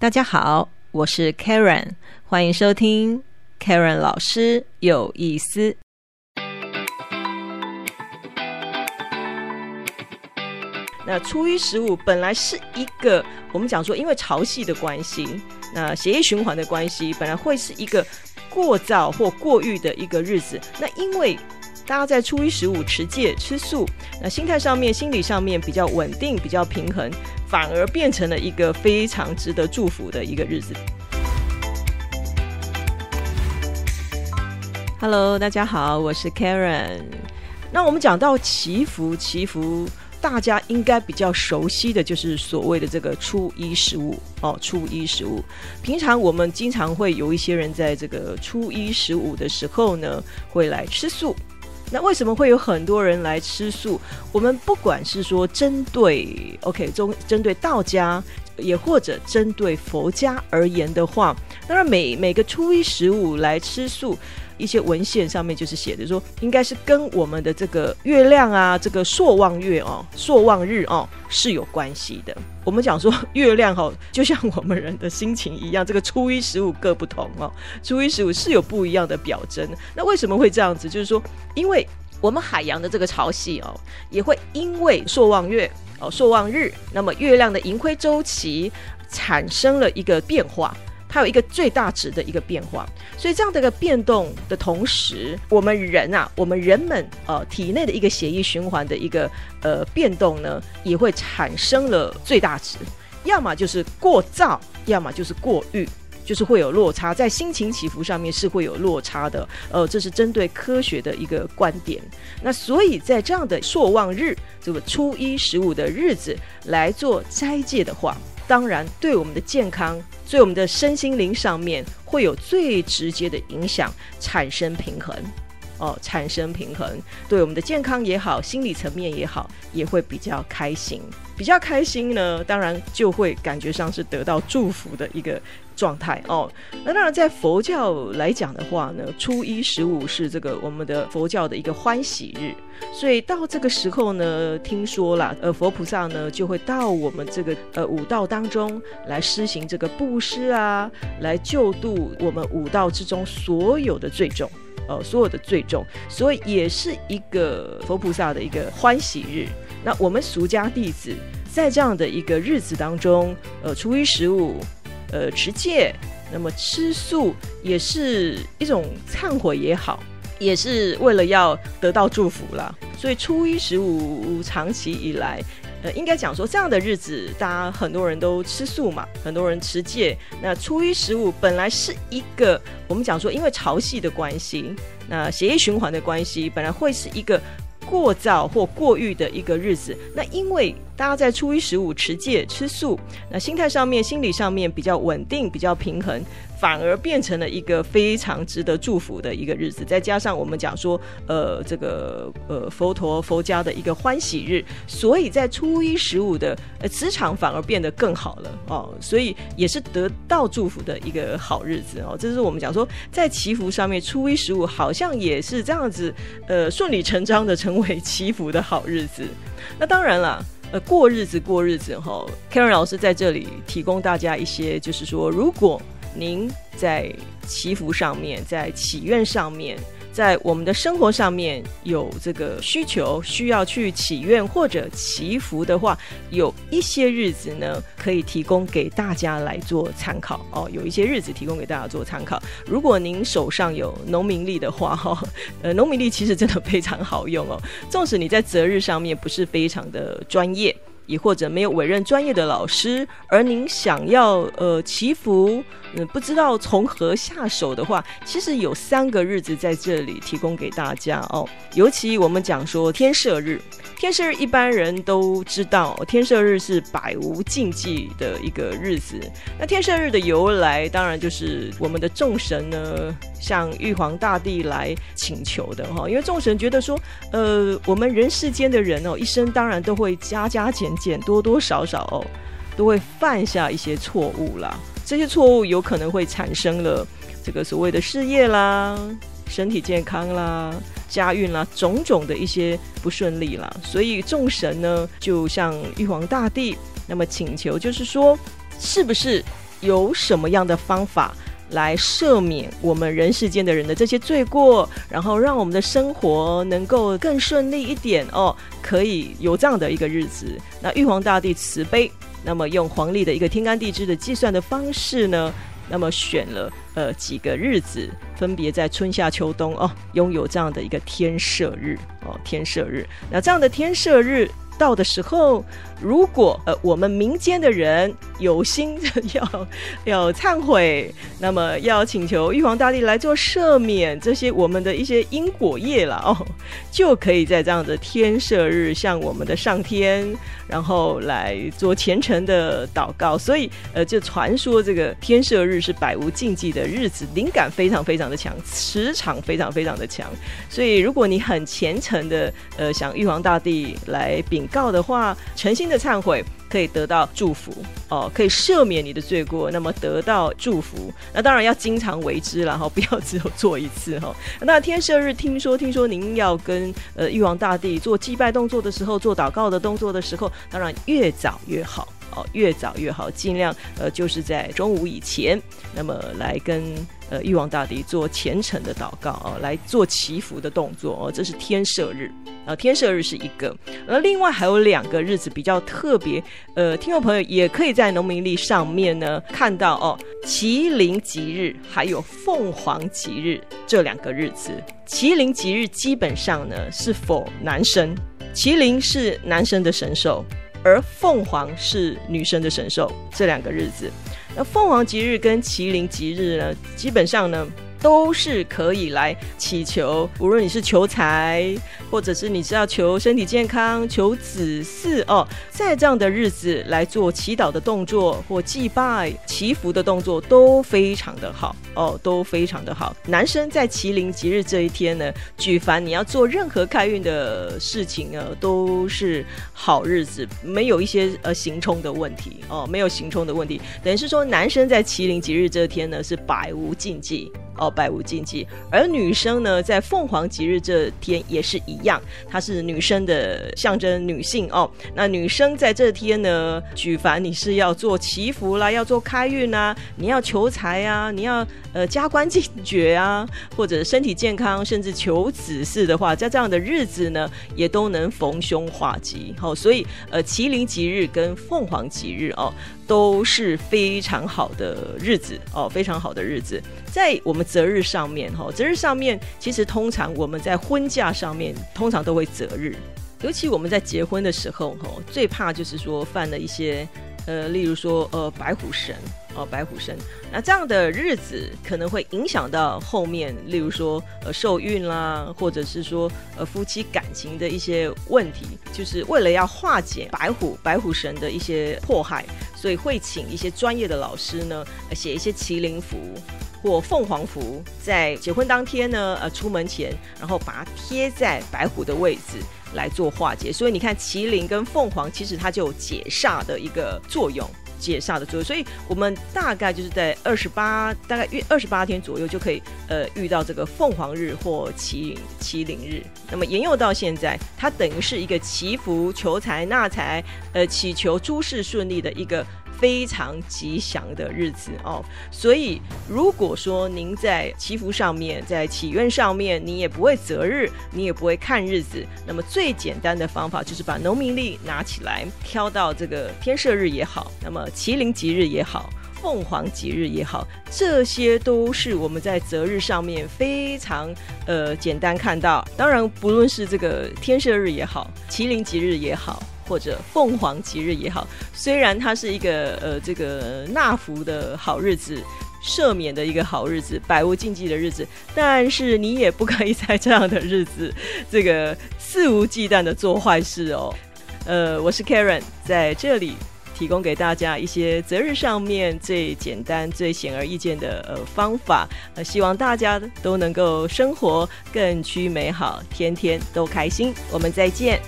大家好，我是 Karen，欢迎收听 Karen 老师有意思。那初一十五本来是一个我们讲说，因为潮汐的关系，那血液循环的关系，本来会是一个过燥或过誉的一个日子。那因为大家在初一十五持戒吃素，那心态上面、心理上面比较稳定、比较平衡，反而变成了一个非常值得祝福的一个日子。Hello，大家好，我是 Karen。那我们讲到祈福，祈福大家应该比较熟悉的就是所谓的这个初一十五哦，初一十五。平常我们经常会有一些人在这个初一十五的时候呢，会来吃素。那为什么会有很多人来吃素？我们不管是说针对 OK 中针对道家，也或者针对佛家而言的话，当然每每个初一十五来吃素，一些文献上面就是写的说，应该是跟我们的这个月亮啊，这个朔望月哦，朔望日哦是有关系的。我们讲说月亮哈，就像我们人的心情一样，这个初一十五各不同哦，初一十五是有不一样的表征。那为什么会这样子？就是说，因为我们海洋的这个潮汐哦，也会因为朔望月哦、朔望日，那么月亮的盈亏周期产生了一个变化，它有一个最大值的一个变化。所以这样的一个变动的同时，我们人啊，我们人们呃体内的一个血液循环的一个呃变动呢，也会产生了最大值，要么就是过燥，要么就是过誉。就是会有落差，在心情起伏上面是会有落差的，呃，这是针对科学的一个观点。那所以在这样的朔望日，这个初一十五的日子来做斋戒的话，当然对我们的健康，对我们的身心灵上面会有最直接的影响，产生平衡。哦，产生平衡，对我们的健康也好，心理层面也好，也会比较开心。比较开心呢，当然就会感觉上是得到祝福的一个状态哦。那当然，在佛教来讲的话呢，初一十五是这个我们的佛教的一个欢喜日，所以到这个时候呢，听说了，呃，佛菩萨呢就会到我们这个呃五道当中来施行这个布施啊，来救度我们五道之中所有的罪众。呃，所有的罪重，所以也是一个佛菩萨的一个欢喜日。那我们俗家弟子在这样的一个日子当中，呃，初一十五，呃，持戒，那么吃素也是一种忏悔也好，也是为了要得到祝福啦。所以初一十五长期以来。呃，应该讲说这样的日子，大家很多人都吃素嘛，很多人持戒。那初一十五本来是一个我们讲说，因为潮汐的关系，那血液循环的关系，本来会是一个过燥或过誉的一个日子。那因为大家在初一十五持戒吃素，那心态上面、心理上面比较稳定、比较平衡。反而变成了一个非常值得祝福的一个日子，再加上我们讲说，呃，这个呃佛陀佛家的一个欢喜日，所以在初一十五的呃磁场反而变得更好了哦，所以也是得到祝福的一个好日子哦。这是我们讲说，在祈福上面，初一十五好像也是这样子，呃，顺理成章的成为祈福的好日子。那当然了，呃，过日子过日子哈，Karen 老师在这里提供大家一些，就是说如果。您在祈福上面，在祈愿上面，在我们的生活上面有这个需求，需要去祈愿或者祈福的话，有一些日子呢，可以提供给大家来做参考哦。有一些日子提供给大家做参考。如果您手上有农民历的话，哈，呃，农民历其实真的非常好用哦。纵使你在择日上面不是非常的专业。亦或者没有委任专业的老师，而您想要呃祈福，嗯，不知道从何下手的话，其实有三个日子在这里提供给大家哦。尤其我们讲说天赦日，天赦日一般人都知道，天赦日是百无禁忌的一个日子。那天赦日的由来，当然就是我们的众神呢向玉皇大帝来请求的哈，因为众神觉得说，呃，我们人世间的人哦，一生当然都会加加减。减多多少少哦，都会犯下一些错误啦。这些错误有可能会产生了这个所谓的事业啦、身体健康啦、家运啦种种的一些不顺利啦。所以众神呢，就向玉皇大帝那么请求，就是说，是不是有什么样的方法来赦免我们人世间的人的这些罪过，然后让我们的生活能够更顺利一点哦，可以有这样的一个日子。那玉皇大帝慈悲，那么用黄历的一个天干地支的计算的方式呢？那么选了呃几个日子，分别在春夏秋冬哦，拥有这样的一个天赦日哦，天赦日。那这样的天赦日到的时候。如果呃我们民间的人有心要要忏悔，那么要请求玉皇大帝来做赦免这些我们的一些因果业了哦，就可以在这样的天赦日向我们的上天，然后来做虔诚的祷告。所以呃，就传说这个天赦日是百无禁忌的日子，灵感非常非常的强，磁场非常非常的强。所以如果你很虔诚的呃想玉皇大帝来禀告的话，诚心。的忏悔可以得到祝福哦，可以赦免你的罪过，那么得到祝福。那当然要经常为之了哈，不要只有做一次哈。那天赦日，听说听说您要跟呃玉皇大帝做祭拜动作的时候，做祷告的动作的时候，当然越早越好哦，越早越好，尽量呃就是在中午以前，那么来跟。呃，玉皇大帝做虔诚的祷告哦，来做祈福的动作哦，这是天赦日啊，天赦日是一个，而另外还有两个日子比较特别，呃，听众朋友也可以在农民历上面呢看到哦，麒麟吉日还有凤凰吉日这两个日子，麒麟吉日基本上呢是否男生，麒麟是男生的神兽，而凤凰是女生的神兽，这两个日子。那凤凰吉日跟麒麟吉日呢，基本上呢。都是可以来祈求，无论你是求财，或者是你是要求身体健康、求子嗣哦，在这样的日子来做祈祷的动作或祭拜、祈福的动作都非常的好哦，都非常的好。男生在麒麟吉日这一天呢，举凡你要做任何开运的事情呢，都是好日子，没有一些呃行冲的问题哦，没有行冲的问题，等于是说男生在麒麟吉日这天呢是百无禁忌。哦，百无禁忌。而女生呢，在凤凰吉日这天也是一样，它是女生的象征，女性哦。那女生在这天呢，举凡你是要做祈福啦，要做开运啊，你要求财啊，你要呃加官进爵啊，或者身体健康，甚至求子嗣的话，在这样的日子呢，也都能逢凶化吉。好，所以呃，麒麟吉日跟凤凰吉日哦。都是非常好的日子哦，非常好的日子。在我们择日上面，哈，择日上面，其实通常我们在婚嫁上面，通常都会择日。尤其我们在结婚的时候，哈，最怕就是说犯了一些，呃，例如说，呃，白虎神。哦，白虎神，那这样的日子可能会影响到后面，例如说呃受孕啦，或者是说呃夫妻感情的一些问题，就是为了要化解白虎白虎神的一些迫害，所以会请一些专业的老师呢写一些麒麟符或凤凰符，在结婚当天呢呃出门前，然后把它贴在白虎的位置来做化解。所以你看麒麟跟凤凰其实它就有解煞的一个作用。解煞的作用，所以我们大概就是在二十八，大概约二十八天左右就可以，呃，遇到这个凤凰日或麒麟麒麟日。那么沿用到现在，它等于是一个祈福、求财、纳财，呃，祈求诸事顺利的一个。非常吉祥的日子哦，所以如果说您在祈福上面，在祈愿上面，你也不会择日，你也不会看日子，那么最简单的方法就是把农民历拿起来，挑到这个天赦日也好，那么麒麟吉日也好，凤凰吉日也好，这些都是我们在择日上面非常呃简单看到。当然，不论是这个天赦日也好，麒麟吉日也好。或者凤凰吉日也好，虽然它是一个呃这个纳福的好日子，赦免的一个好日子，百无禁忌的日子，但是你也不可以在这样的日子，这个肆无忌惮的做坏事哦。呃，我是 Karen，在这里提供给大家一些择日上面最简单、最显而易见的呃方法，呃，希望大家都能够生活更趋美好，天天都开心。我们再见。